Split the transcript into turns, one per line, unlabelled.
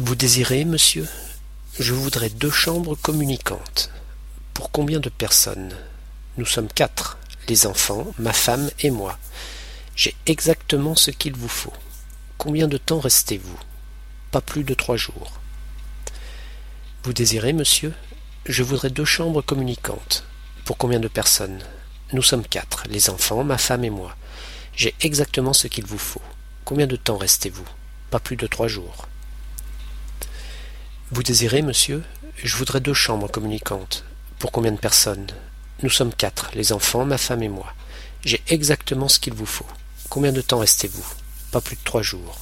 Vous désirez, monsieur? Je voudrais deux chambres communicantes. Pour combien de personnes? Nous sommes quatre, les enfants, ma femme et moi. J'ai exactement ce qu'il vous faut. Combien de temps restez-vous? Pas plus de trois jours. Vous désirez, monsieur? Je voudrais deux chambres communicantes. Pour combien de personnes? Nous sommes quatre, les enfants, ma femme et moi. J'ai exactement ce qu'il vous faut. Combien de temps restez-vous? Pas plus de trois jours. Vous désirez, monsieur? Je voudrais deux chambres communicantes. Pour combien de personnes? Nous sommes quatre, les enfants, ma femme et moi. J'ai exactement ce qu'il vous faut. Combien de temps restez-vous? Pas plus de trois jours.